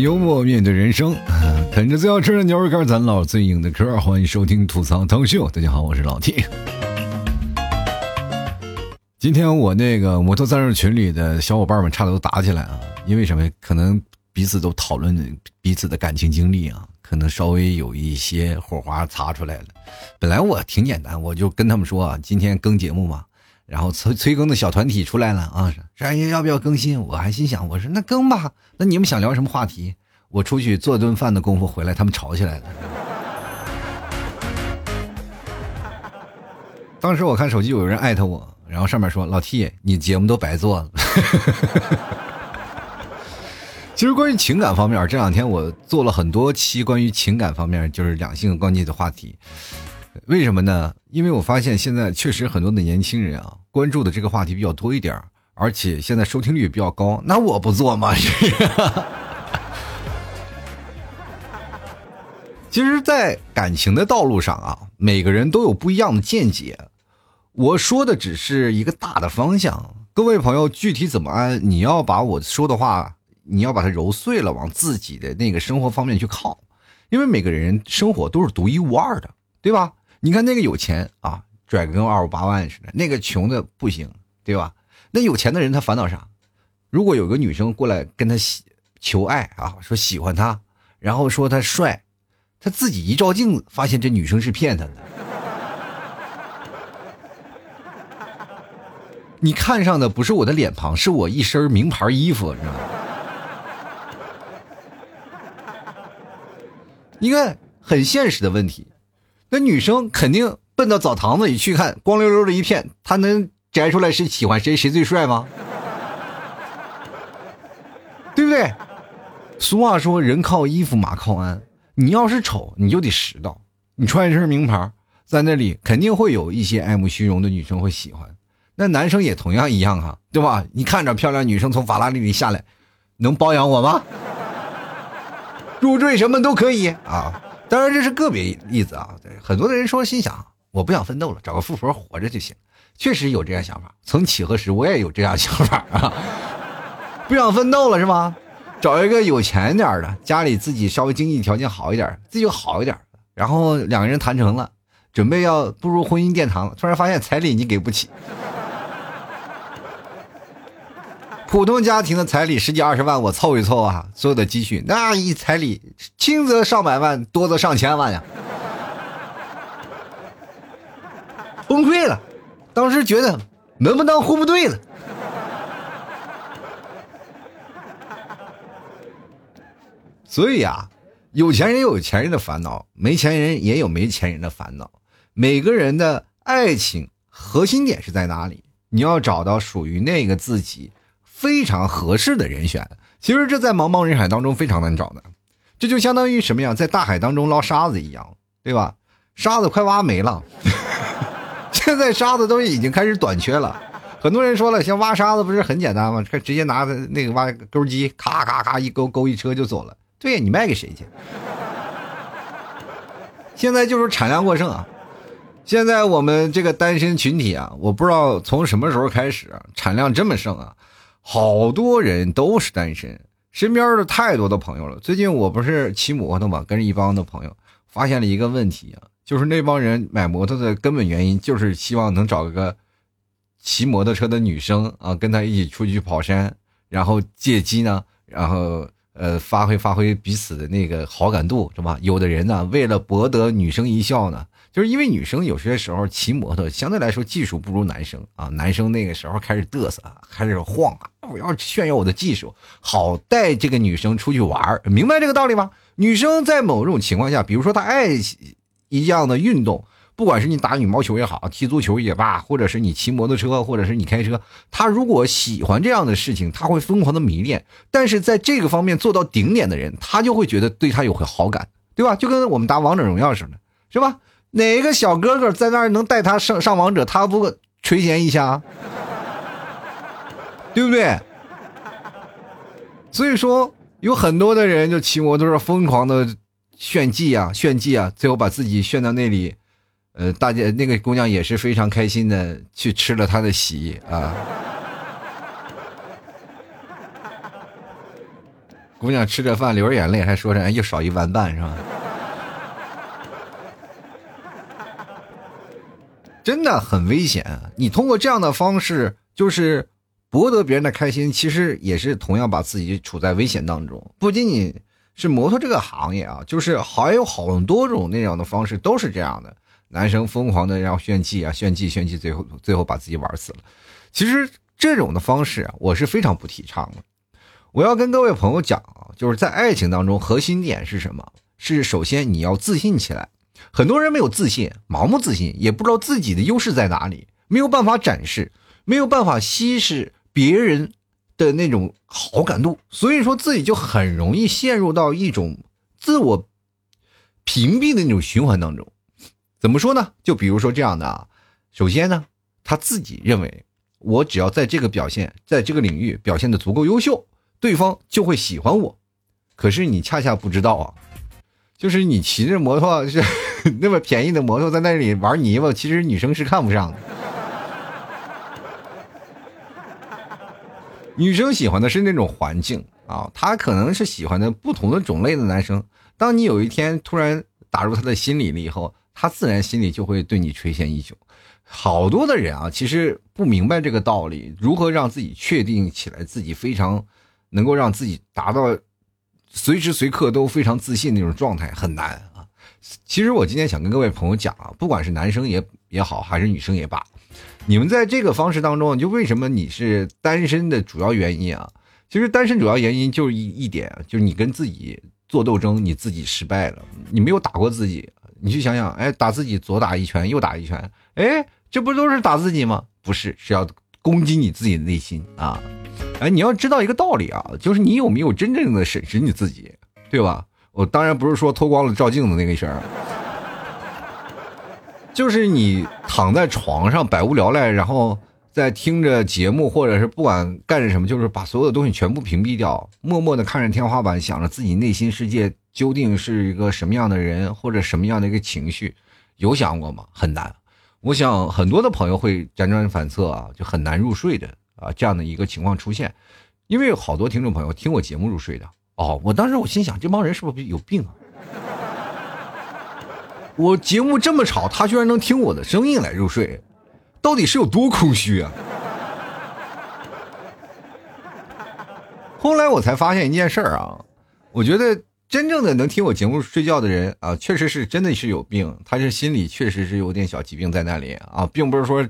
幽默面对人生，啃着最好吃的牛肉干，咱唠最硬的嗑。欢迎收听吐槽腾秀，大家好，我是老 T。今天我那个摩托三人群里的小伙伴们差点都打起来啊！因为什么？可能彼此都讨论彼此的感情经历啊，可能稍微有一些火花擦出来了。本来我挺简单，我就跟他们说啊，今天更节目嘛。然后催催更的小团体出来了啊，说哎要不要更新？我还心想，我说那更吧。那你们想聊什么话题？我出去做顿饭的功夫回来，他们吵起来了。当时我看手机有人艾特我，然后上面说：“老 T，你节目都白做了。”其实关于情感方面，这两天我做了很多期关于情感方面，就是两性关系的话题。为什么呢？因为我发现现在确实很多的年轻人啊。关注的这个话题比较多一点而且现在收听率比较高，那我不做吗？其实，在感情的道路上啊，每个人都有不一样的见解。我说的只是一个大的方向，各位朋友具体怎么安，你要把我说的话，你要把它揉碎了，往自己的那个生活方面去靠。因为每个人生活都是独一无二的，对吧？你看那个有钱啊。拽跟二五八万似的，那个穷的不行，对吧？那有钱的人他烦恼啥？如果有个女生过来跟他喜求爱啊，说喜欢他，然后说他帅，他自己一照镜子，发现这女生是骗他的。你看上的不是我的脸庞，是我一身名牌衣服，知道吗？一个很现实的问题，那女生肯定。奔到澡堂子里去看，光溜溜的一片，他能摘出来谁喜欢谁谁最帅吗？对不对？俗话说人靠衣服马靠鞍，你要是丑你就得拾到，你穿一身名牌，在那里肯定会有一些爱慕虚荣的女生会喜欢，那男生也同样一样啊，对吧？你看着漂亮女生从法拉利里下来，能包养我吗？入赘什么都可以啊，当然这是个别例子啊，很多的人说心想。我不想奋斗了，找个富婆活着就行。确实有这样想法，从起何时我也有这样想法 啊。不想奋斗了是吗？找一个有钱点的，家里自己稍微经济条件好一点，自己好一点，然后两个人谈成了，准备要步入婚姻殿堂，突然发现彩礼你给不起。普通家庭的彩礼十几二十万，我凑一凑啊，所有的积蓄，那一彩礼轻则上百万，多则上千万呀。崩溃了，当时觉得门不当户不对了。所以啊，有钱人有有钱人的烦恼，没钱人也有没钱人的烦恼。每个人的爱情核心点是在哪里？你要找到属于那个自己非常合适的人选。其实这在茫茫人海当中非常难找的，这就相当于什么呀，在大海当中捞沙子一样，对吧？沙子快挖没了。现在沙子都已经开始短缺了，很多人说了，像挖沙子不是很简单吗？直接拿那个挖钩机，咔咔咔一勾勾一车就走了。对呀，你卖给谁去？现在就是产量过剩啊！现在我们这个单身群体啊，我不知道从什么时候开始产量这么盛啊，好多人都是单身，身边的太多的朋友了。最近我不是骑摩托嘛，跟着一帮的朋友，发现了一个问题啊。就是那帮人买摩托的根本原因，就是希望能找个骑摩托车的女生啊，跟他一起出去跑山，然后借机呢，然后呃发挥发挥彼此的那个好感度，是吧？有的人呢，为了博得女生一笑呢，就是因为女生有些时候骑摩托相对来说技术不如男生啊，男生那个时候开始嘚瑟，开始晃啊，我要炫耀我的技术，好带这个女生出去玩明白这个道理吗？女生在某种情况下，比如说她爱。一样的运动，不管是你打羽毛球也好，踢足球也罢，或者是你骑摩托车，或者是你开车，她如果喜欢这样的事情，她会疯狂的迷恋。但是在这个方面做到顶点的人，他就会觉得对他有好感，对吧？就跟我们打王者荣耀似的，是吧？哪一个小哥哥在那儿能带他上上王者，他不垂涎一下，对不对？所以说，有很多的人就骑摩托车疯狂的。炫技啊，炫技啊！最后把自己炫到那里，呃，大家那个姑娘也是非常开心的去吃了他的席啊。姑娘吃着饭流着眼泪，还说着又少一玩伴是吧？真的很危险。你通过这样的方式，就是博得别人的开心，其实也是同样把自己处在危险当中。不仅仅是摩托这个行业啊，就是还有好多种那样的方式都是这样的。男生疯狂的要炫技啊，炫技炫技，最后最后把自己玩死了。其实这种的方式啊，我是非常不提倡的。我要跟各位朋友讲啊，就是在爱情当中，核心点是什么？是首先你要自信起来。很多人没有自信，盲目自信，也不知道自己的优势在哪里，没有办法展示，没有办法稀释别人的那种好感度，所以说自己就很容易陷入到一种自我屏蔽的那种循环当中。怎么说呢？就比如说这样的啊，首先呢，他自己认为，我只要在这个表现，在这个领域表现的足够优秀，对方就会喜欢我。可是你恰恰不知道啊，就是你骑着摩托是。那么便宜的摩托在那里玩泥巴，其实女生是看不上的。女生喜欢的是那种环境啊，她可能是喜欢的不同的种类的男生。当你有一天突然打入她的心里了以后，她自然心里就会对你垂涎已久。好多的人啊，其实不明白这个道理，如何让自己确定起来自己非常能够让自己达到随时随刻都非常自信那种状态，很难。其实我今天想跟各位朋友讲啊，不管是男生也也好，还是女生也罢，你们在这个方式当中，就为什么你是单身的主要原因啊？其实单身主要原因就是一一点，就是你跟自己做斗争，你自己失败了，你没有打过自己。你去想想，哎，打自己左打一拳，右打一拳，哎，这不都是打自己吗？不是，是要攻击你自己的内心啊！哎，你要知道一个道理啊，就是你有没有真正的审视你自己，对吧？我当然不是说脱光了照镜子那个事儿，就是你躺在床上百无聊赖，然后在听着节目，或者是不管干着什么，就是把所有的东西全部屏蔽掉，默默的看着天花板，想着自己内心世界究竟是一个什么样的人，或者什么样的一个情绪，有想过吗？很难。我想很多的朋友会辗转反侧啊，就很难入睡的啊，这样的一个情况出现，因为有好多听众朋友听我节目入睡的。哦，我当时我心想，这帮人是不是有病啊？我节目这么吵，他居然能听我的声音来入睡，到底是有多空虚啊？后来我才发现一件事啊，我觉得真正的能听我节目睡觉的人啊，确实是真的是有病，他是心里确实是有点小疾病在那里啊，并不是说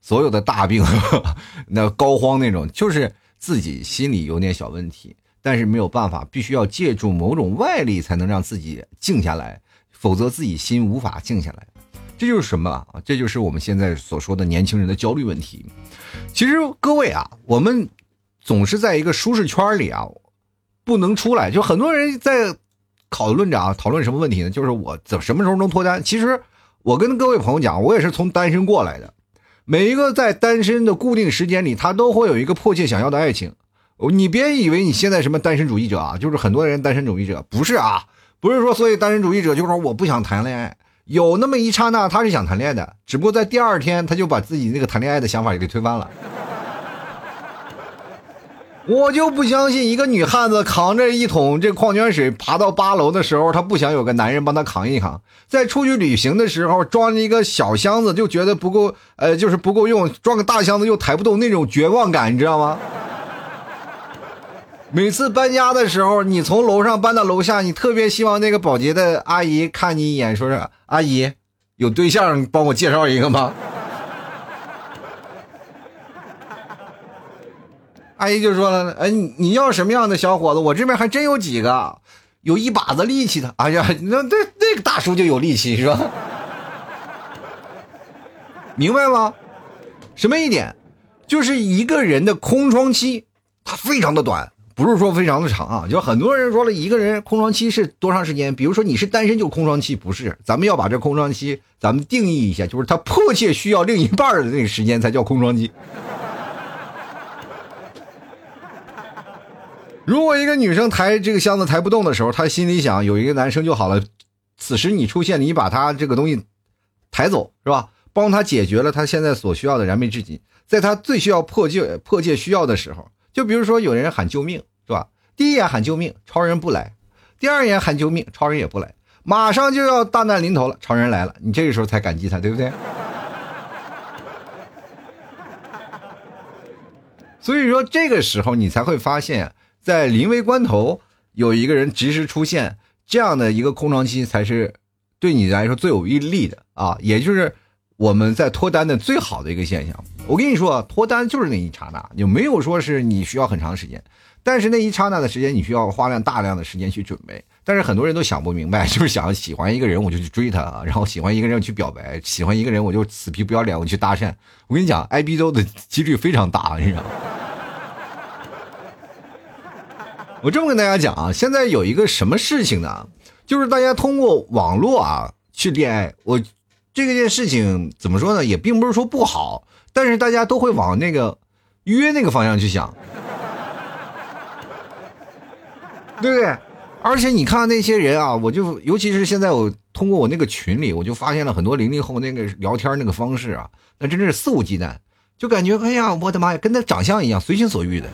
所有的大病 那膏肓那种，就是自己心里有点小问题。但是没有办法，必须要借助某种外力才能让自己静下来，否则自己心无法静下来。这就是什么啊？这就是我们现在所说的年轻人的焦虑问题。其实各位啊，我们总是在一个舒适圈里啊，不能出来。就很多人在讨论着啊，讨论什么问题呢？就是我怎什么时候能脱单？其实我跟各位朋友讲，我也是从单身过来的。每一个在单身的固定时间里，他都会有一个迫切想要的爱情。你别以为你现在什么单身主义者啊，就是很多人单身主义者，不是啊，不是说所以单身主义者就说我不想谈恋爱，有那么一刹那他是想谈恋爱的，只不过在第二天他就把自己那个谈恋爱的想法也给推翻了。我就不相信一个女汉子扛着一桶这矿泉水爬到八楼的时候，她不想有个男人帮她扛一扛；在出去旅行的时候，装着一个小箱子就觉得不够，呃，就是不够用，装个大箱子又抬不动，那种绝望感，你知道吗？每次搬家的时候，你从楼上搬到楼下，你特别希望那个保洁的阿姨看你一眼，说是阿姨，有对象帮我介绍一个吗？阿姨就说了，哎，你要什么样的小伙子？我这边还真有几个，有一把子力气的。哎呀，那那那个大叔就有力气，是吧？明白吗？什么一点？就是一个人的空窗期，它非常的短。不是说非常的长啊，就很多人说了一个人空窗期是多长时间？比如说你是单身就空窗期，不是？咱们要把这空窗期咱们定义一下，就是他迫切需要另一半的那个时间才叫空窗期。如果一个女生抬这个箱子抬不动的时候，她心里想有一个男生就好了。此时你出现，你把她这个东西抬走是吧？帮她解决了她现在所需要的燃眉之急，在她最需要迫切迫切需要的时候。就比如说有人喊救命，是吧？第一眼喊救命，超人不来；第二眼喊救命，超人也不来。马上就要大难临头了，超人来了，你这个时候才感激他，对不对？所以说，这个时候你才会发现，在临危关头有一个人及时出现，这样的一个空窗期才是对你来说最有利利的啊！也就是我们在脱单的最好的一个现象。我跟你说，脱单就是那一刹那，就没有说是你需要很长时间。但是那一刹那的时间，你需要花量大量的时间去准备。但是很多人都想不明白，就是想喜欢一个人我就去追他，然后喜欢一个人去表白，喜欢一个人我就死皮不要脸我去搭讪。我跟你讲，挨逼斗的几率非常大，你知道吗？我这么跟大家讲啊，现在有一个什么事情呢？就是大家通过网络啊去恋爱，我这个件事情怎么说呢？也并不是说不好，但是大家都会往那个约那个方向去想。对不对？而且你看那些人啊，我就尤其是现在我通过我那个群里，我就发现了很多零零后那个聊天那个方式啊，那真是肆无忌惮，就感觉哎呀，我的妈呀，跟他长相一样，随心所欲的，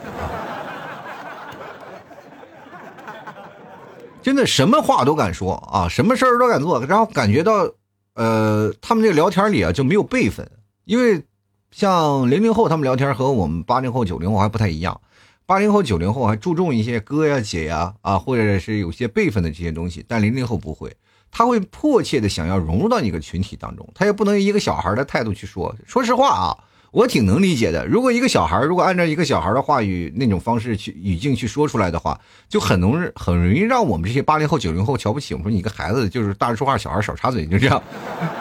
真的什么话都敢说啊，什么事儿都敢做，然后感觉到，呃，他们这个聊天里啊就没有辈分，因为像零零后他们聊天和我们八零后、九零后还不太一样。八零后、九零后还注重一些哥呀、姐呀啊，或者是有些辈分的这些东西，但零零后不会，他会迫切的想要融入到一个群体当中，他也不能以一个小孩的态度去说。说实话啊，我挺能理解的。如果一个小孩，如果按照一个小孩的话语那种方式去语境去说出来的话，就很容易很容易让我们这些八零后、九零后瞧不起。我们说你一个孩子就是大人说话，小孩少插嘴，就这样，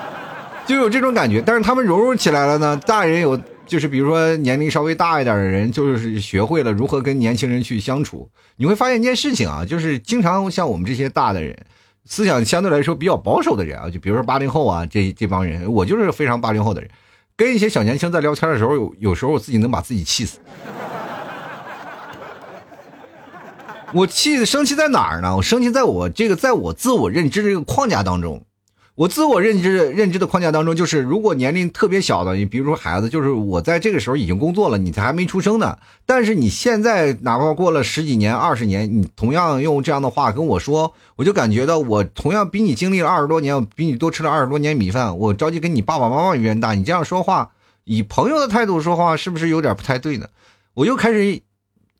就有这种感觉。但是他们融入起来了呢，大人有。就是比如说年龄稍微大一点的人，就是学会了如何跟年轻人去相处。你会发现一件事情啊，就是经常像我们这些大的人，思想相对来说比较保守的人啊，就比如说八零后啊，这这帮人，我就是非常八零后的人，跟一些小年轻在聊天的时候，有有时候我自己能把自己气死。我气生气在哪儿呢？我生气在我这个在我自我认知这个框架当中。我自我认知认知的框架当中，就是如果年龄特别小的，你比如说孩子，就是我在这个时候已经工作了，你才还没出生呢。但是你现在哪怕过了十几年、二十年，你同样用这样的话跟我说，我就感觉到我同样比你经历了二十多年，比你多吃了二十多年米饭，我着急跟你爸爸妈妈冤大。你这样说话，以朋友的态度说话，是不是有点不太对呢？我又开始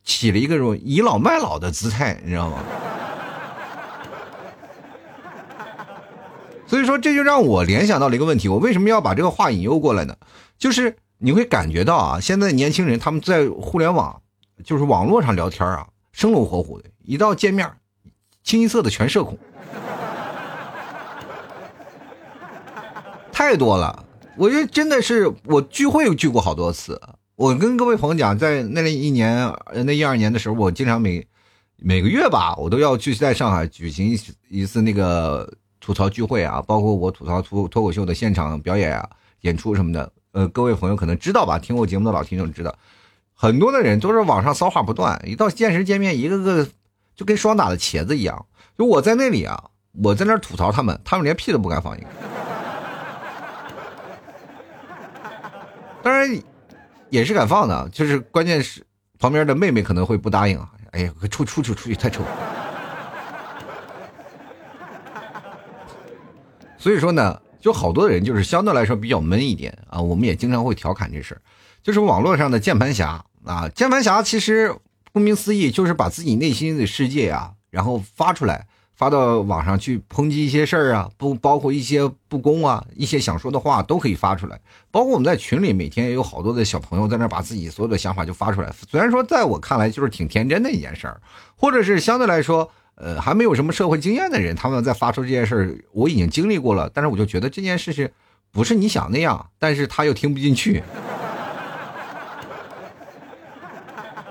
起了一个种倚老卖老的姿态，你知道吗？所以说，这就让我联想到了一个问题：我为什么要把这个话引诱过来呢？就是你会感觉到啊，现在年轻人他们在互联网，就是网络上聊天啊，生龙活虎的，一到见面，清一色的全社恐，太多了。我觉得真的是，我聚会聚过好多次。我跟各位朋友讲，在那一年、那一二年的时候，我经常每每个月吧，我都要去在上海举行一次那个。吐槽聚会啊，包括我吐槽脱脱口秀的现场表演啊、演出什么的，呃，各位朋友可能知道吧？听过节目的老听众知道，很多的人都是网上骚话不断，一到现实见面，一个个就跟双打的茄子一样。就我在那里啊，我在那吐槽他们，他们连屁都不敢放一个。当然也是敢放的，就是关键是旁边的妹妹可能会不答应啊。哎呀，出出去出去，太丑。所以说呢，就好多人就是相对来说比较闷一点啊。我们也经常会调侃这事儿就是网络上的键盘侠啊。键盘侠其实顾名思义就是把自己内心的世界啊，然后发出来，发到网上去抨击一些事儿啊，不包括一些不公啊，一些想说的话都可以发出来。包括我们在群里每天也有好多的小朋友在那把自己所有的想法就发出来。虽然说在我看来就是挺天真的一件事儿，或者是相对来说。呃，还没有什么社会经验的人，他们在发出这件事儿，我已经经历过了，但是我就觉得这件事情不是你想那样，但是他又听不进去。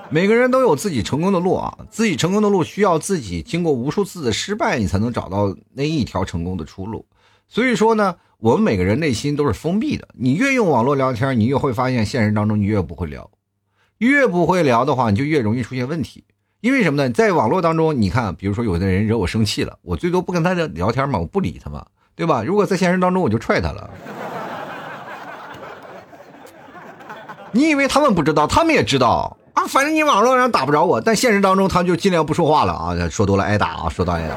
每个人都有自己成功的路啊，自己成功的路需要自己经过无数次的失败，你才能找到那一条成功的出路。所以说呢，我们每个人内心都是封闭的，你越用网络聊天，你越会发现现实当中你越不会聊，越不会聊的话，你就越容易出现问题。因为什么呢？在网络当中，你看，比如说有的人惹我生气了，我最多不跟他聊天嘛，我不理他嘛，对吧？如果在现实当中，我就踹他了。你以为他们不知道？他们也知道啊！反正你网络上打不着我，但现实当中他就尽量不说话了啊，说多了挨打啊，说到挨打。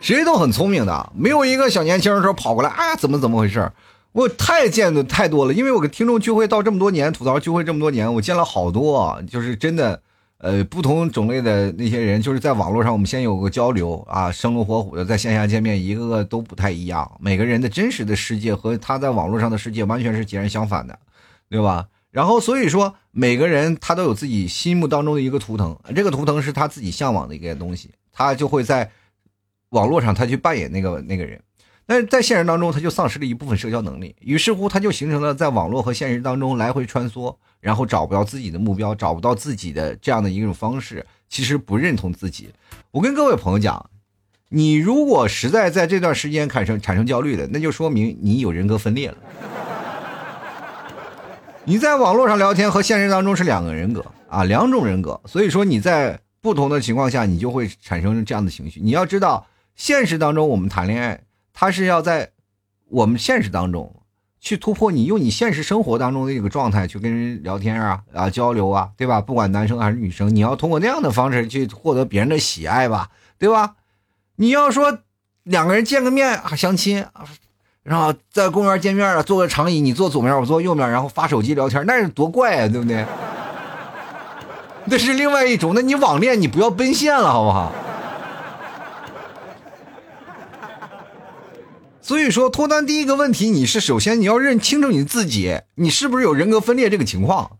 谁都很聪明的，没有一个小年轻说跑过来，哎，怎么怎么回事？我太见的太多了，因为我跟听众聚会到这么多年，吐槽聚会这么多年，我见了好多，就是真的，呃，不同种类的那些人，就是在网络上我们先有个交流啊，生龙活虎的，在线下见面，一个个都不太一样，每个人的真实的世界和他在网络上的世界完全是截然相反的，对吧？然后所以说，每个人他都有自己心目当中的一个图腾，这个图腾是他自己向往的一个东西，他就会在。网络上他去扮演那个那个人，但是在现实当中他就丧失了一部分社交能力，于是乎他就形成了在网络和现实当中来回穿梭，然后找不到自己的目标，找不到自己的这样的一种方式，其实不认同自己。我跟各位朋友讲，你如果实在在这段时间产生产生焦虑的，那就说明你有人格分裂了。你在网络上聊天和现实当中是两个人格啊，两种人格，所以说你在不同的情况下，你就会产生这样的情绪。你要知道。现实当中，我们谈恋爱，他是要在我们现实当中去突破你，用你现实生活当中的一个状态去跟人聊天啊啊交流啊，对吧？不管男生还是女生，你要通过那样的方式去获得别人的喜爱吧，对吧？你要说两个人见个面啊相亲啊，然后在公园见面了，坐个长椅，你坐左面，我坐右面，然后发手机聊天，那是多怪啊，对不对？那是另外一种，那你网恋你不要奔现了，好不好？所以说脱单第一个问题，你是首先你要认清楚你自己，你是不是有人格分裂这个情况？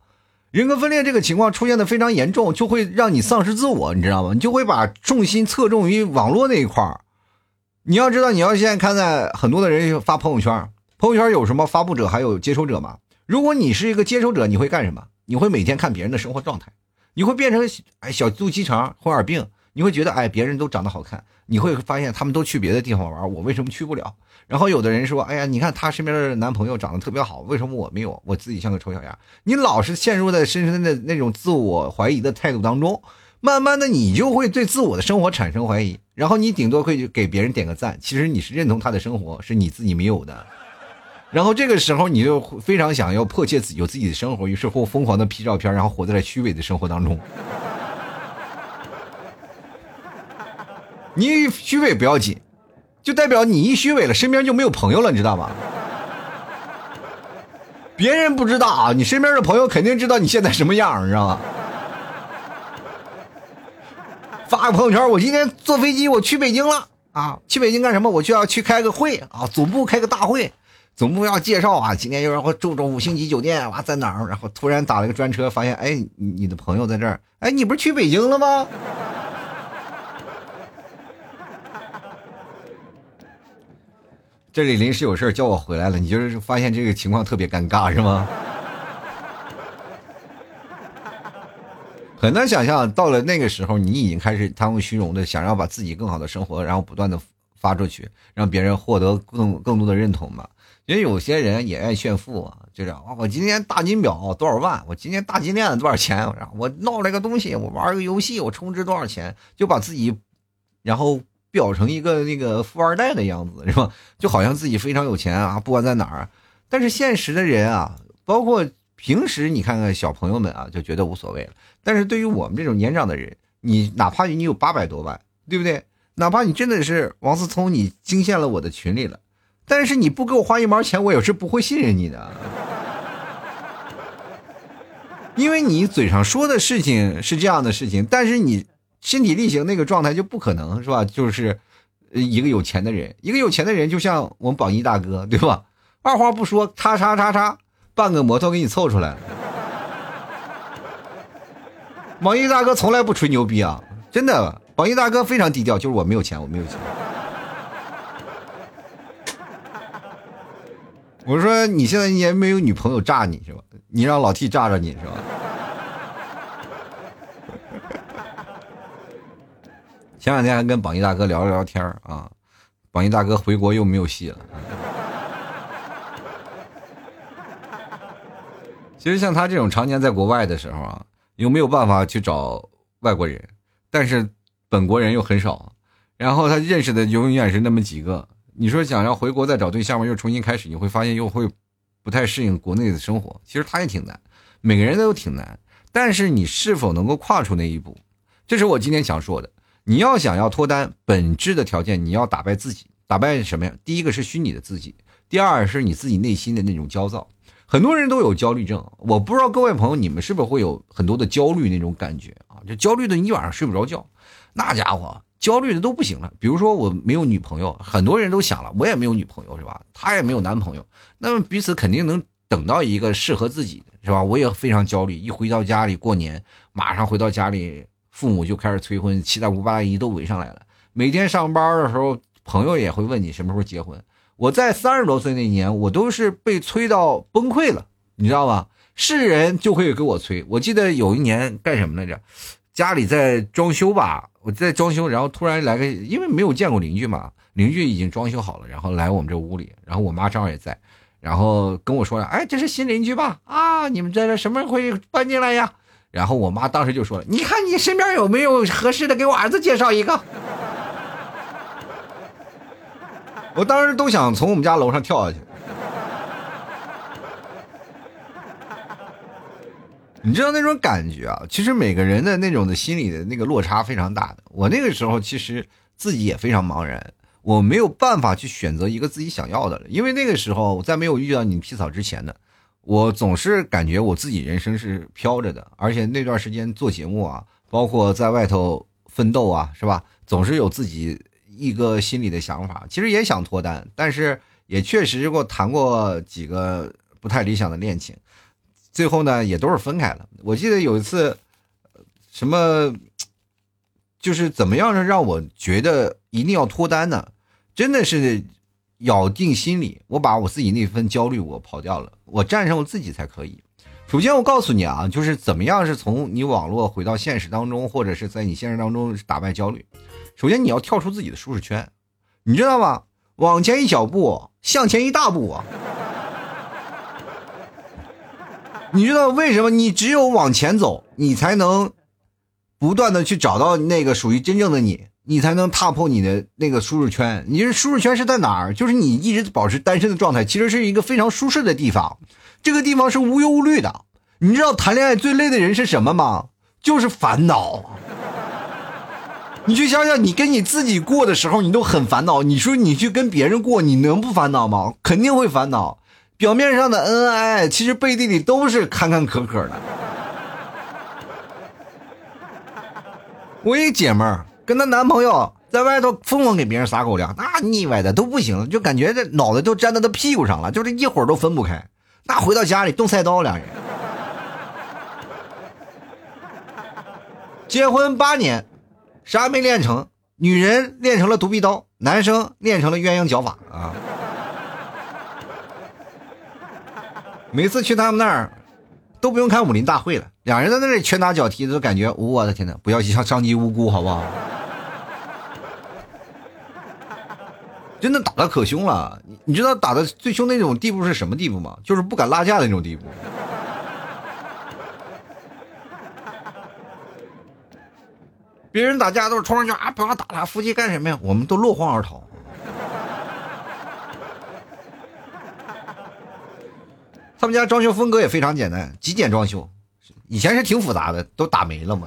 人格分裂这个情况出现的非常严重，就会让你丧失自我，你知道吗？你就会把重心侧重于网络那一块儿。你要知道，你要现在看在很多的人发朋友圈，朋友圈有什么发布者，还有接收者嘛？如果你是一个接收者，你会干什么？你会每天看别人的生活状态，你会变成哎小肚鸡肠、红眼病，你会觉得哎别人都长得好看，你会发现他们都去别的地方玩，我为什么去不了？然后有的人说：“哎呀，你看她身边的男朋友长得特别好，为什么我没有？我自己像个丑小鸭。”你老是陷入在深深的那种自我怀疑的态度当中，慢慢的你就会对自我的生活产生怀疑。然后你顶多会给别人点个赞，其实你是认同他的生活是你自己没有的。然后这个时候你就非常想要迫切自有自己的生活，于是乎疯狂的 P 照片，然后活在了虚伪的生活当中。你虚伪不要紧。就代表你一虚伪了，身边就没有朋友了，你知道吗？别人不知道啊，你身边的朋友肯定知道你现在什么样，你知道吗？发个朋友圈，我今天坐飞机，我去北京了啊！去北京干什么？我就要去开个会啊，总部开个大会，总部要介绍啊，今天又要住住五星级酒店，哇，在哪儿？然后突然打了个专车，发现哎，你的朋友在这儿，哎，你不是去北京了吗？这里临时有事叫我回来了，你就是发现这个情况特别尴尬是吗？很难想象，到了那个时候，你已经开始贪慕虚荣的，想要把自己更好的生活，然后不断的发出去，让别人获得更更多的认同嘛。因为有些人也爱炫富啊，就是啊，我今天大金表多少万，我今天大金链子多少钱，我闹了个东西，我玩个游戏，我充值多少钱，就把自己，然后。表成一个那个富二代的样子是吧？就好像自己非常有钱啊，不管在哪儿。但是现实的人啊，包括平时你看看小朋友们啊，就觉得无所谓了。但是对于我们这种年长的人，你哪怕你有八百多万，对不对？哪怕你真的是王思聪，你惊现了我的群里了，但是你不给我花一毛钱，我也是不会信任你的，因为你嘴上说的事情是这样的事情，但是你。身体力行那个状态就不可能是吧？就是一个有钱的人，一个有钱的人就像我们榜一大哥，对吧？二话不说，叉叉叉叉，半个摩托给你凑出来了。榜一大哥从来不吹牛逼啊，真的，榜一大哥非常低调，就是我没有钱，我没有钱。我说你现在也没有女朋友炸你是吧？你让老 T 炸着你是吧？前两天还跟榜一大哥聊了聊天啊，榜一大哥回国又没有戏了。其实像他这种常年在国外的时候啊，又没有办法去找外国人，但是本国人又很少，然后他认识的永远是那么几个。你说想要回国再找对象嘛，又重新开始，你会发现又会不太适应国内的生活。其实他也挺难，每个人都挺难。但是你是否能够跨出那一步，这是我今天想说的。你要想要脱单，本质的条件你要打败自己，打败什么呀？第一个是虚拟的自己，第二是你自己内心的那种焦躁。很多人都有焦虑症，我不知道各位朋友你们是不是会有很多的焦虑那种感觉啊？就焦虑的一晚上睡不着觉，那家伙焦虑的都不行了。比如说我没有女朋友，很多人都想了，我也没有女朋友是吧？他也没有男朋友，那么彼此肯定能等到一个适合自己的。是吧？我也非常焦虑。一回到家里过年，马上回到家里，父母就开始催婚，七大姑八大姨都围上来了。每天上班的时候，朋友也会问你什么时候结婚。我在三十多岁那年，我都是被催到崩溃了，你知道吧？是人就会给我催。我记得有一年干什么来着？家里在装修吧，我在装修，然后突然来个，因为没有见过邻居嘛，邻居已经装修好了，然后来我们这屋里，然后我妈正好也在。然后跟我说了，哎，这是新邻居吧？啊，你们在这什么会搬进来呀？然后我妈当时就说了，你看你身边有没有合适的，给我儿子介绍一个。我当时都想从我们家楼上跳下去。你知道那种感觉啊？其实每个人的那种的心理的那个落差非常大的。我那个时候其实自己也非常茫然。我没有办法去选择一个自己想要的了，因为那个时候我在没有遇到你皮草之前呢，我总是感觉我自己人生是飘着的，而且那段时间做节目啊，包括在外头奋斗啊，是吧？总是有自己一个心里的想法，其实也想脱单，但是也确实过谈过几个不太理想的恋情，最后呢也都是分开了。我记得有一次，什么？就是怎么样是让我觉得一定要脱单呢？真的是咬定心里，我把我自己那份焦虑我跑掉了，我战胜我自己才可以。首先我告诉你啊，就是怎么样是从你网络回到现实当中，或者是在你现实当中打败焦虑。首先你要跳出自己的舒适圈，你知道吗？往前一小步，向前一大步啊！你知道为什么？你只有往前走，你才能。不断的去找到那个属于真正的你，你才能踏破你的那个舒适圈。你这舒适圈是在哪儿？就是你一直保持单身的状态，其实是一个非常舒适的地方。这个地方是无忧无虑的。你知道谈恋爱最累的人是什么吗？就是烦恼。你去想想，你跟你自己过的时候，你都很烦恼。你说你去跟别人过，你能不烦恼吗？肯定会烦恼。表面上的恩恩爱爱，其实背地里都是坎坎坷坷的。我一姐们儿跟她男朋友在外头疯狂给别人撒狗粮，那腻歪的都不行，就感觉这脑袋都粘到他屁股上了，就这一会儿都分不开。那回到家里动菜刀，两人结婚八年，啥没练成？女人练成了独臂刀，男生练成了鸳鸯脚法啊！每次去他们那儿。都不用看武林大会了，两人在那里拳打脚踢，都感觉我的天哪！不要伤伤及无辜，好不好？真的打的可凶了，你你知道打的最凶那种地步是什么地步吗？就是不敢拉架的那种地步。别人打架都是冲上去啊，不要打了，夫妻干什么呀？我们都落荒而逃。他们家装修风格也非常简单，极简装修。以前是挺复杂的，都打没了嘛。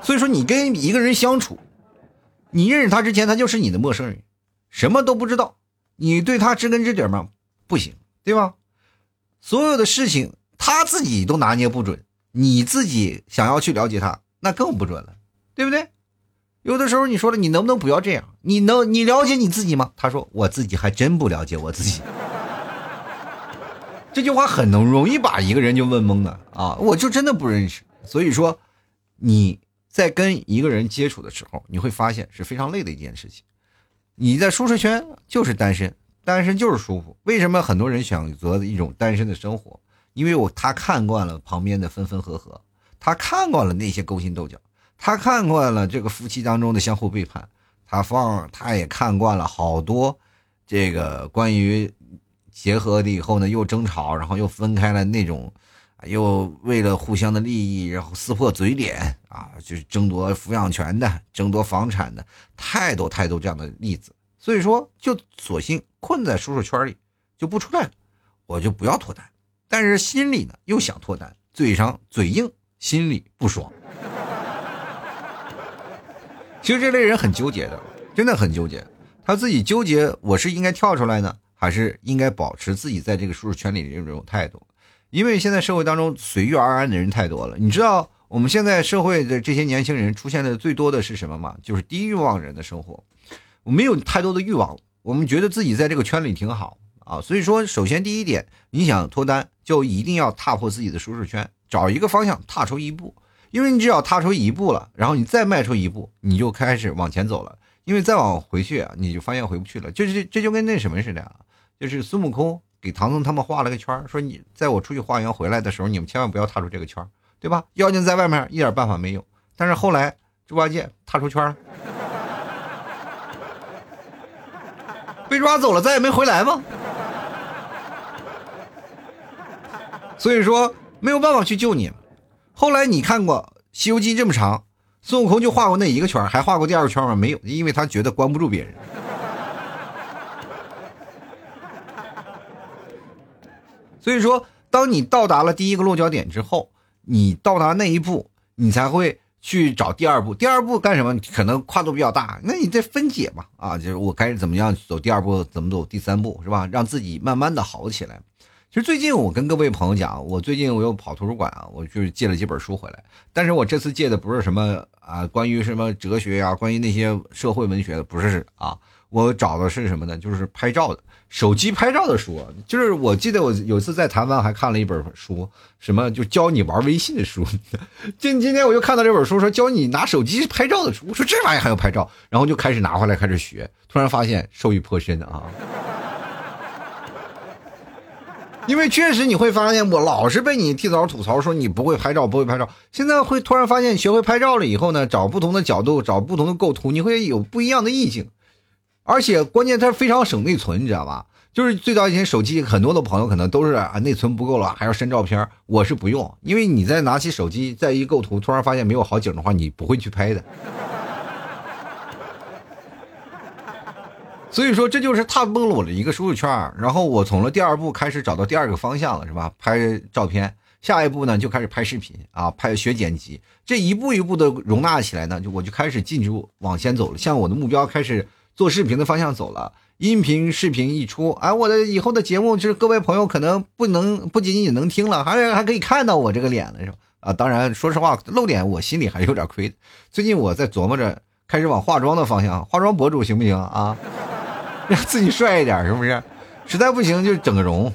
所以说，你跟一个人相处，你认识他之前，他就是你的陌生人，什么都不知道。你对他知根知底吗？不行，对吧？所有的事情他自己都拿捏不准，你自己想要去了解他，那更不准了，对不对？有的时候你说了，你能不能不要这样？你能你了解你自己吗？他说我自己还真不了解我自己。这句话很能容易把一个人就问懵了啊！我就真的不认识。所以说你在跟一个人接触的时候，你会发现是非常累的一件事情。你在舒适圈就是单身，单身就是舒服。为什么很多人选择一种单身的生活？因为我他看惯了旁边的分分合合，他看惯了那些勾心斗角。他看惯了这个夫妻当中的相互背叛，他放他也看惯了好多这个关于结合了以后呢又争吵，然后又分开了那种，又为了互相的利益然后撕破嘴脸啊，就是争夺抚养权的、争夺房产的，太多太多这样的例子。所以说就索性困在舒适圈里，就不出来了，我就不要脱单。但是心里呢又想脱单，嘴上嘴硬，心里不爽。其实这类人很纠结的，真的很纠结。他自己纠结，我是应该跳出来呢，还是应该保持自己在这个舒适圈里的这种态度？因为现在社会当中随遇而安的人太多了。你知道我们现在社会的这些年轻人出现的最多的是什么吗？就是低欲望人的生活，我没有太多的欲望，我们觉得自己在这个圈里挺好啊。所以说，首先第一点，你想脱单，就一定要踏破自己的舒适圈，找一个方向踏出一步。因为你只要踏出一步了，然后你再迈出一步，你就开始往前走了。因为再往回去啊，你就发现回不去了。就是这就跟那什么似的啊，就是孙悟空给唐僧他们画了个圈，说你在我出去化缘回来的时候，你们千万不要踏出这个圈，对吧？妖精在外面一点办法没有。但是后来猪八戒踏出圈了，被抓走了，再也没回来吗？所以说没有办法去救你。后来你看过《西游记》这么长，孙悟空就画过那一个圈，还画过第二个圈吗？没有，因为他觉得关不住别人。所以说，当你到达了第一个落脚点之后，你到达那一步，你才会去找第二步。第二步干什么？可能跨度比较大，那你再分解嘛？啊，就是我该怎么样走第二步，怎么走第三步，是吧？让自己慢慢的好起来。其实最近我跟各位朋友讲，我最近我又跑图书馆啊，我就借了几本书回来。但是我这次借的不是什么啊，关于什么哲学呀，关于那些社会文学的，不是啊。我找的是什么呢？就是拍照的，手机拍照的书。就是我记得我有一次在台湾还看了一本书，什么就教你玩微信的书。今今天我又看到这本书，说教你拿手机拍照的书。我说这玩意还要拍照，然后就开始拿回来开始学，突然发现受益颇深啊。因为确实你会发现，我老是被你替早吐槽说你不会拍照，不会拍照。现在会突然发现，学会拍照了以后呢，找不同的角度，找不同的构图，你会有不一样的意境。而且关键它非常省内存，你知道吧？就是最早以前手机很多的朋友可能都是啊内存不够了，还要删照片。我是不用，因为你在拿起手机再一构图，突然发现没有好景的话，你不会去拍的。所以说，这就是踏崩了我的一个舒适圈然后我从了第二步开始找到第二个方向了，是吧？拍照片，下一步呢就开始拍视频啊，拍学剪辑，这一步一步的容纳起来呢，就我就开始进入往前走了，向我的目标开始做视频的方向走了。音频、视频一出，哎，我的以后的节目就是各位朋友可能不能不仅仅能听了，还还可以看到我这个脸了，是吧？啊，当然，说实话，露脸我心里还是有点亏。最近我在琢磨着开始往化妆的方向，化妆博主行不行啊？让自己帅一点，是不是？实在不行就整个容。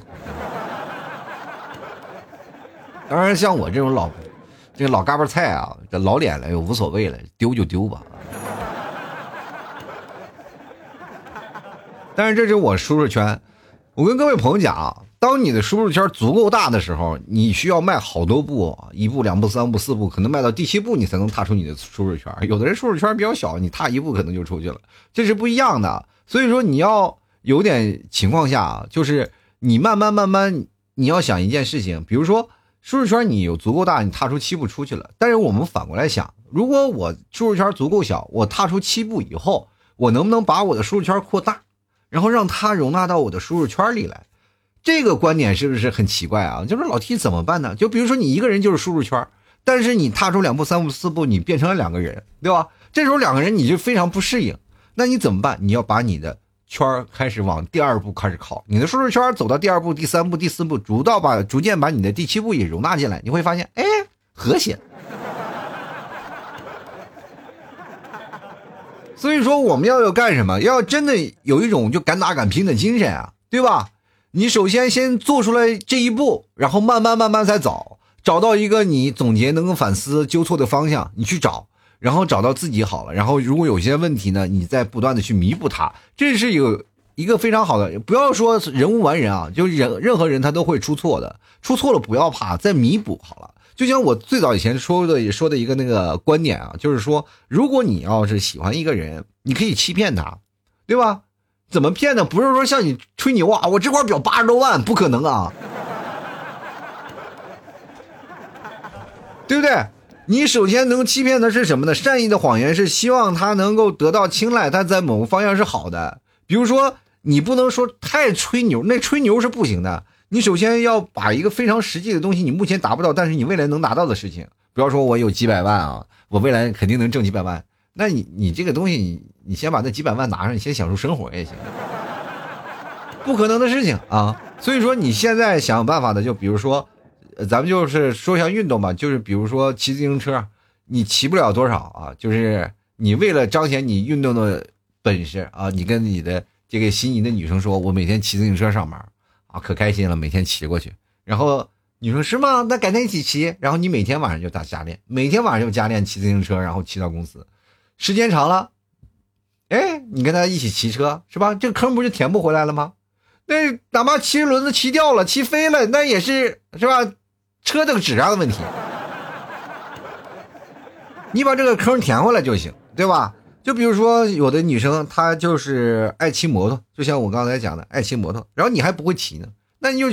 当然，像我这种老这个老嘎巴菜啊，这老脸了也无所谓了，丢就丢吧。但是这是我舒适圈。我跟各位朋友讲啊，当你的舒适圈足够大的时候，你需要迈好多步，一步、两步、三步、四步，可能迈到第七步，你才能踏出你的舒适圈。有的人舒适圈比较小，你踏一步可能就出去了，这是不一样的。所以说，你要有点情况下啊，就是你慢慢慢慢，你要想一件事情，比如说舒适圈你有足够大，你踏出七步出去了。但是我们反过来想，如果我舒适圈足够小，我踏出七步以后，我能不能把我的舒适圈扩大，然后让它容纳到我的舒适圈里来？这个观点是不是很奇怪啊？就是老 T 怎么办呢？就比如说你一个人就是舒适圈，但是你踏出两步、三步、四步，你变成了两个人，对吧？这时候两个人你就非常不适应。那你怎么办？你要把你的圈开始往第二步开始靠，你的舒适圈走到第二步、第三步、第四步，逐到把逐渐把你的第七步也容纳进来，你会发现，哎，和谐。所以说，我们要要干什么？要真的有一种就敢打敢拼的精神啊，对吧？你首先先做出来这一步，然后慢慢慢慢再找，找到一个你总结、能够反思、纠错的方向，你去找。然后找到自己好了，然后如果有些问题呢，你再不断的去弥补它，这是有一个非常好的。不要说人无完人啊，就人任何人他都会出错的，出错了不要怕，再弥补好了。就像我最早以前说的也说的一个那个观点啊，就是说，如果你要是喜欢一个人，你可以欺骗他，对吧？怎么骗呢？不是说像你吹牛啊，我这块表八十多万，不可能啊，对不对？你首先能欺骗的是什么呢？善意的谎言是希望他能够得到青睐，他在某个方向是好的。比如说，你不能说太吹牛，那吹牛是不行的。你首先要把一个非常实际的东西，你目前达不到，但是你未来能达到的事情，不要说我有几百万啊，我未来肯定能挣几百万。那你你这个东西，你你先把那几百万拿上，你先享受生活也行。不可能的事情啊！所以说你现在想办法的，就比如说，咱们就是说一下运动吧，就是比如说骑自行车，你骑不了多少啊，就是你为了彰显你运动的本事啊，你跟你的这个心仪的女生说，我每天骑自行车上班啊，可开心了，每天骑过去。然后你说是吗？那改天一起骑。然后你每天晚上就打加练，每天晚上就加练骑自行车，然后骑到公司。时间长了，哎，你跟他一起骑车是吧？这个坑不就填不回来了吗？那哪怕骑轮子骑掉了、骑飞了，那也是是吧？车的质量的问题，你把这个坑填回来就行，对吧？就比如说有的女生她就是爱骑摩托，就像我刚才讲的爱骑摩托，然后你还不会骑呢，那你就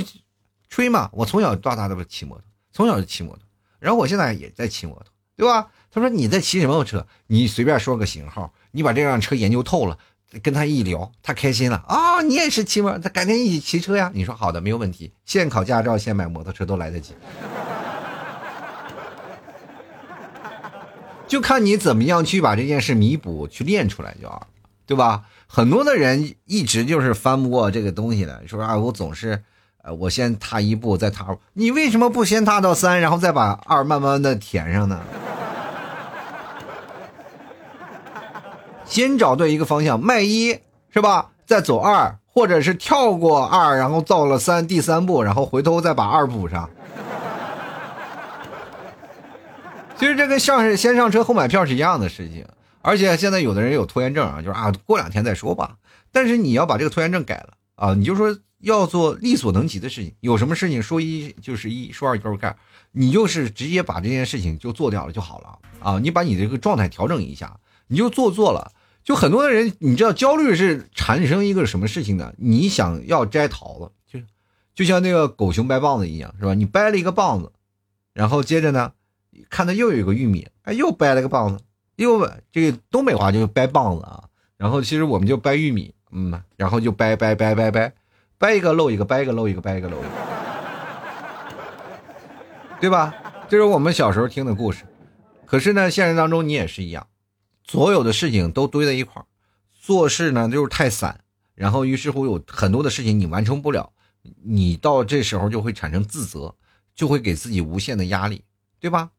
吹嘛。我从小到大都是骑摩托，从小就骑摩托，然后我现在也在骑摩托，对吧？他说你在骑什么车？你随便说个型号，你把这辆车研究透了，跟他一聊，他开心了啊！你也是骑摩，他改天一起骑车呀？你说好的，没有问题。现考驾照，现买摩托车都来得及，就看你怎么样去把这件事弥补，去练出来就好，对吧？很多的人一直就是翻不过这个东西的，说啊，我总是，呃，我先踏一步，再踏，你为什么不先踏到三，然后再把二慢慢的填上呢？先找对一个方向，迈一是吧？再走二，或者是跳过二，然后到了三，第三步，然后回头再把二补上。其实这跟上先上车后买票是一样的事情。而且现在有的人有拖延症啊，就是啊，过两天再说吧。但是你要把这个拖延症改了啊，你就说要做力所能及的事情。有什么事情说一就是一，说二就是二，你就是直接把这件事情就做掉了就好了啊。你把你这个状态调整一下。你就做做了，就很多的人，你知道焦虑是产生一个什么事情呢？你想要摘桃子，就就像那个狗熊掰棒子一样，是吧？你掰了一个棒子，然后接着呢，看到又有一个玉米，哎，又掰了个棒子，又这个东北话就掰棒子啊。然后其实我们就掰玉米，嗯，然后就掰掰掰掰掰，掰一个漏一个，掰一个漏一个，掰一个漏一个，对吧？这是我们小时候听的故事。可是呢，现实当中你也是一样。所有的事情都堆在一块儿，做事呢就是太散，然后于是乎有很多的事情你完成不了，你到这时候就会产生自责，就会给自己无限的压力，对吧？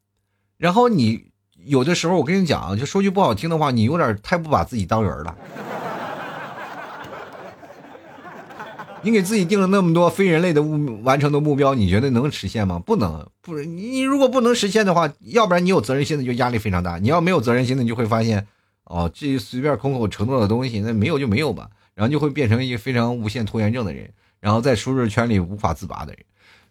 然后你有的时候我跟你讲，就说句不好听的话，你有点太不把自己当人了。你给自己定了那么多非人类的目完成的目标，你觉得能实现吗？不能，不，你如果不能实现的话，要不然你有责任心的就压力非常大。你要没有责任心的，你就会发现，哦，这随便空口承诺的东西，那没有就没有吧，然后就会变成一个非常无限拖延症的人，然后在舒适圈里无法自拔的人。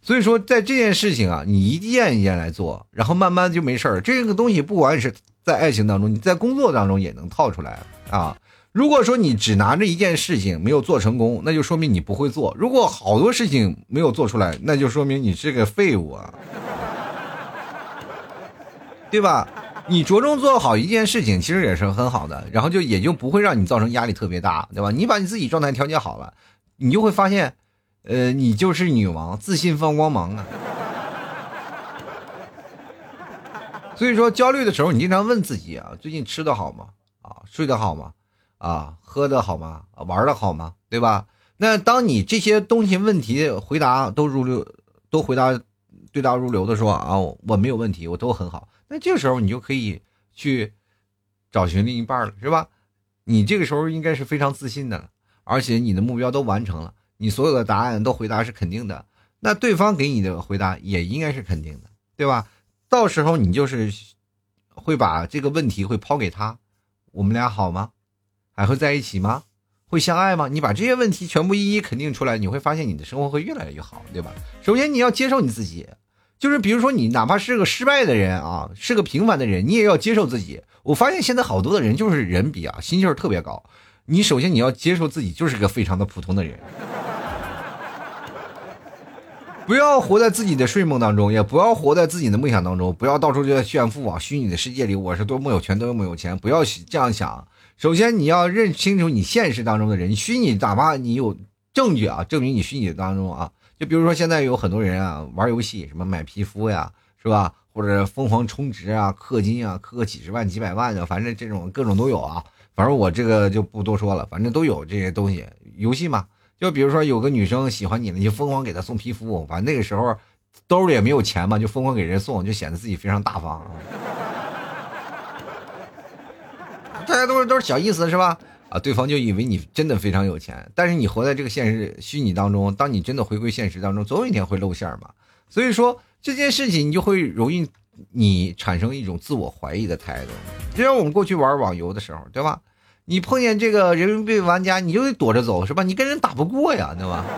所以说，在这件事情啊，你一件一件来做，然后慢慢就没事儿。这个东西不管是在爱情当中，你在工作当中也能套出来啊。如果说你只拿着一件事情没有做成功，那就说明你不会做；如果好多事情没有做出来，那就说明你是个废物啊，对吧？你着重做好一件事情，其实也是很好的，然后就也就不会让你造成压力特别大，对吧？你把你自己状态调节好了，你就会发现，呃，你就是女王，自信放光芒啊。所以说，焦虑的时候，你经常问自己啊：最近吃的好吗？啊，睡得好吗？啊，喝的好吗？玩的好吗？对吧？那当你这些东西问题回答都如流，都回答对答如流的说啊，我没有问题，我都很好。那这个时候你就可以去找寻另一半了，是吧？你这个时候应该是非常自信的，而且你的目标都完成了，你所有的答案都回答是肯定的，那对方给你的回答也应该是肯定的，对吧？到时候你就是会把这个问题会抛给他，我们俩好吗？还会在一起吗？会相爱吗？你把这些问题全部一一肯定出来，你会发现你的生活会越来越好，对吧？首先你要接受你自己，就是比如说你哪怕是个失败的人啊，是个平凡的人，你也要接受自己。我发现现在好多的人就是人比啊心气儿特别高。你首先你要接受自己就是个非常的普通的人，不要活在自己的睡梦当中，也不要活在自己的梦想当中，不要到处就在炫富啊，虚拟的世界里我是多么有钱多么有钱，不要这样想。首先你要认清楚你现实当中的人，虚拟哪怕你有证据啊，证明你虚拟当中啊，就比如说现在有很多人啊玩游戏，什么买皮肤呀，是吧？或者疯狂充值啊，氪金啊，氪个几十万、几百万的，反正这种各种都有啊。反正我这个就不多说了，反正都有这些东西。游戏嘛，就比如说有个女生喜欢你了，你就疯狂给她送皮肤，反正那个时候兜里也没有钱嘛，就疯狂给人送，就显得自己非常大方。大家都是都是小意思是吧？啊，对方就以为你真的非常有钱，但是你活在这个现实虚拟当中，当你真的回归现实当中，总有一天会露馅嘛。所以说这件事情，你就会容易你产生一种自我怀疑的态度。就像我们过去玩网游的时候，对吧？你碰见这个人民币玩家，你就得躲着走，是吧？你跟人打不过呀，对吧？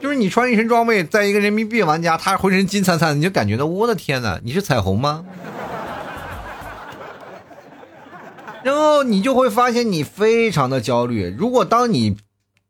就是你穿一身装备，在一个人民币玩家，他浑身金灿灿，你就感觉到我的天哪，你是彩虹吗？然后你就会发现你非常的焦虑。如果当你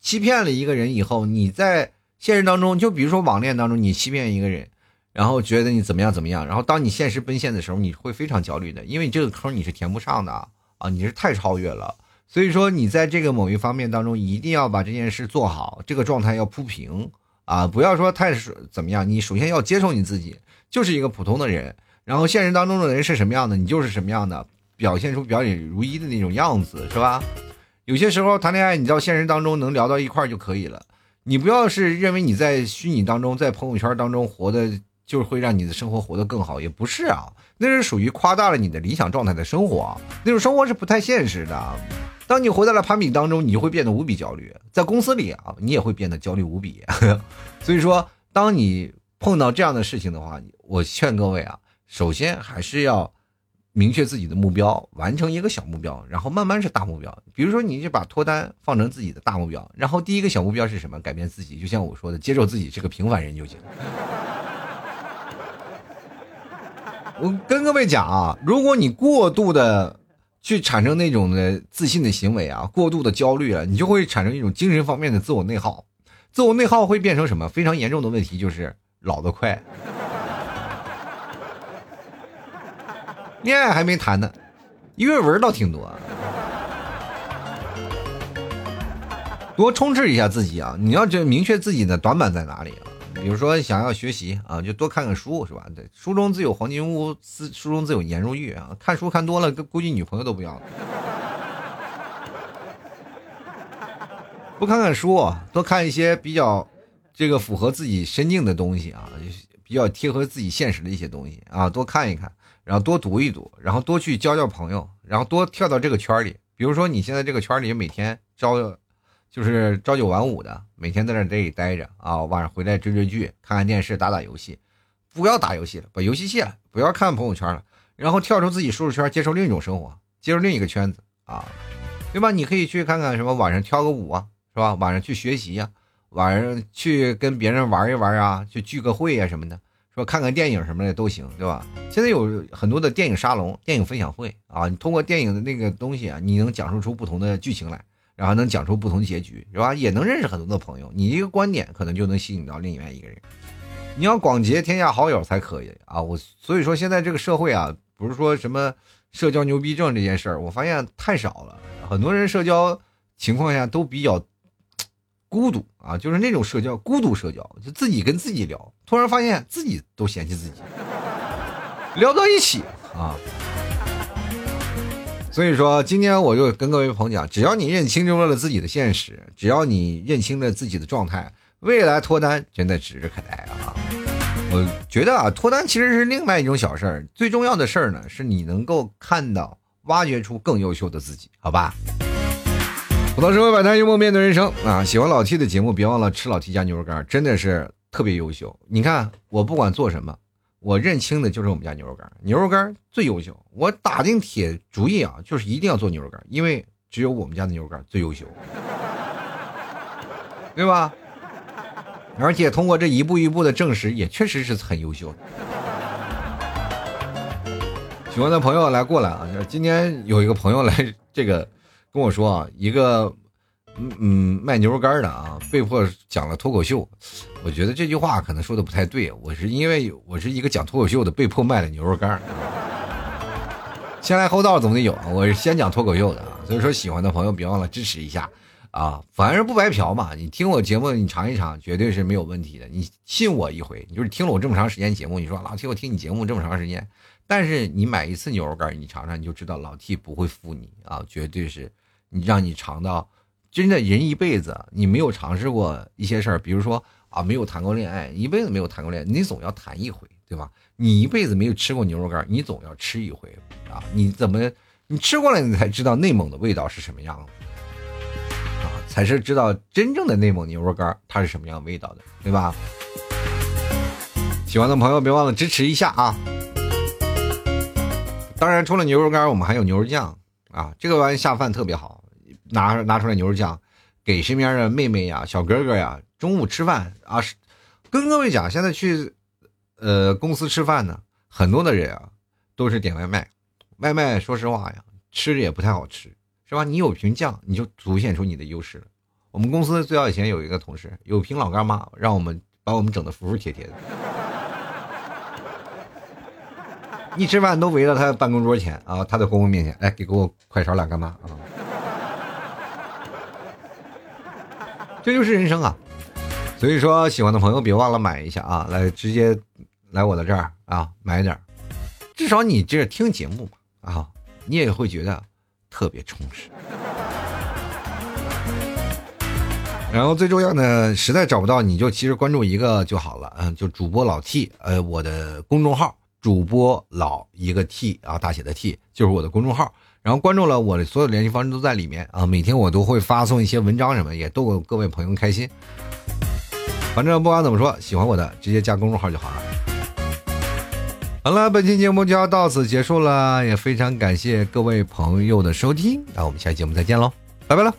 欺骗了一个人以后，你在现实当中，就比如说网恋当中，你欺骗一个人，然后觉得你怎么样怎么样，然后当你现实奔现的时候，你会非常焦虑的，因为这个坑你是填不上的啊，你是太超越了。所以说你在这个某一方面当中，一定要把这件事做好，这个状态要铺平啊，不要说太怎么样。你首先要接受你自己就是一个普通的人，然后现实当中的人是什么样的，你就是什么样的。表现出表里如一的那种样子，是吧？有些时候谈恋爱，你到现实当中能聊到一块就可以了。你不要是认为你在虚拟当中，在朋友圈当中活的，就是会让你的生活活得更好，也不是啊。那是属于夸大了你的理想状态的生活，那种生活是不太现实的。当你活在了攀比当中，你就会变得无比焦虑。在公司里啊，你也会变得焦虑无比。所以说，当你碰到这样的事情的话，我劝各位啊，首先还是要。明确自己的目标，完成一个小目标，然后慢慢是大目标。比如说，你就把脱单放成自己的大目标，然后第一个小目标是什么？改变自己。就像我说的，接受自己是个平凡人就行。我跟各位讲啊，如果你过度的去产生那种的自信的行为啊，过度的焦虑了，你就会产生一种精神方面的自我内耗。自我内耗会变成什么？非常严重的问题就是老得快。恋爱还没谈呢，阅文倒挺多。多充斥一下自己啊！你要这明确自己的短板在哪里？比如说想要学习啊，就多看看书是吧？对，书中自有黄金屋，书书中自有颜如玉啊！看书看多了，估计女朋友都不要了。多看看书，多看一些比较这个符合自己身境的东西啊，比较贴合自己现实的一些东西啊，多看一看。然后多读一读，然后多去交交朋友，然后多跳到这个圈里。比如说你现在这个圈里每天招，就是朝九晚五的，每天在那这里待着啊，晚上回来追追剧、看看电视、打打游戏，不要打游戏了，把游戏卸了，不要看朋友圈了，然后跳出自己舒适圈，接受另一种生活，接受另一个圈子啊，对吧？你可以去看看什么晚上跳个舞啊，是吧？晚上去学习呀，晚上去跟别人玩一玩啊，去聚个会呀什么的。说看看电影什么的都行，对吧？现在有很多的电影沙龙、电影分享会啊，你通过电影的那个东西啊，你能讲述出不同的剧情来，然后能讲出不同结局，是吧？也能认识很多的朋友。你一个观点可能就能吸引到另外一个人。你要广结天下好友才可以啊！我所以说现在这个社会啊，不是说什么社交牛逼症这件事儿，我发现太少了。很多人社交情况下都比较。孤独啊，就是那种社交，孤独社交，就自己跟自己聊，突然发现自己都嫌弃自己，聊到一起啊。所以说，今天我就跟各位朋友讲，只要你认清楚了自己的现实，只要你认清了自己的状态，未来脱单真的指日可待啊。我觉得啊，脱单其实是另外一种小事儿，最重要的事儿呢，是你能够看到、挖掘出更优秀的自己，好吧？普通社会百态，幽默面对人生啊！喜欢老 T 的节目，别忘了吃老 T 家牛肉干，真的是特别优秀。你看我不管做什么，我认清的就是我们家牛肉干，牛肉干最优秀。我打定铁主意啊，就是一定要做牛肉干，因为只有我们家的牛肉干最优秀，对吧？而且通过这一步一步的证实，也确实是很优秀的。喜欢的朋友来过来啊！今天有一个朋友来这个。跟我说啊，一个嗯嗯卖牛肉干的啊，被迫讲了脱口秀。我觉得这句话可能说的不太对。我是因为我是一个讲脱口秀的，被迫卖了牛肉干。先来后到总得有啊！我是先讲脱口秀的啊，所以说喜欢的朋友别忘了支持一下啊！反正不白嫖嘛，你听我节目你尝一尝，绝对是没有问题的。你信我一回，你就是听了我这么长时间节目，你说老 T 我听你节目这么长时间，但是你买一次牛肉干，你尝尝你就知道老 T 不会负你啊，绝对是你让你尝到，真的人一辈子你没有尝试过一些事儿，比如说啊没有谈过恋爱，一辈子没有谈过恋爱，你总要谈一回，对吧？你一辈子没有吃过牛肉干，你总要吃一回啊！你怎么你吃过了，你才知道内蒙的味道是什么样子啊？才是知道真正的内蒙牛肉干它是什么样味道的，对吧？喜欢的朋友别忘了支持一下啊！当然，除了牛肉干，我们还有牛肉酱啊，这个玩意下饭特别好，拿拿出来牛肉酱，给身边的妹妹呀、小哥哥呀，中午吃饭啊，跟各位讲，现在去。呃，公司吃饭呢，很多的人啊，都是点外卖。外卖说实话呀，吃着也不太好吃，是吧？你有瓶酱，你就凸显出你的优势了。我们公司最早以前有一个同事，有瓶老干妈，让我们把我们整的服服帖帖的。一吃饭都围到他办公桌前啊，他的公公面前，来给给我快勺老干妈啊。这就是人生啊！所以说，喜欢的朋友别忘了买一下啊，来直接。来我的这儿啊，买点儿至少你这听节目嘛啊，你也会觉得特别充实。然后最重要的，实在找不到，你就其实关注一个就好了，嗯，就主播老 T，呃，我的公众号主播老一个 T 啊，大写的 T 就是我的公众号。然后关注了我的所有联系方式都在里面啊，每天我都会发送一些文章什么，也逗各位朋友开心。反正不管怎么说，喜欢我的直接加公众号就好了。好了，本期节目就要到此结束了，也非常感谢各位朋友的收听，那我们下期节目再见喽，拜拜了。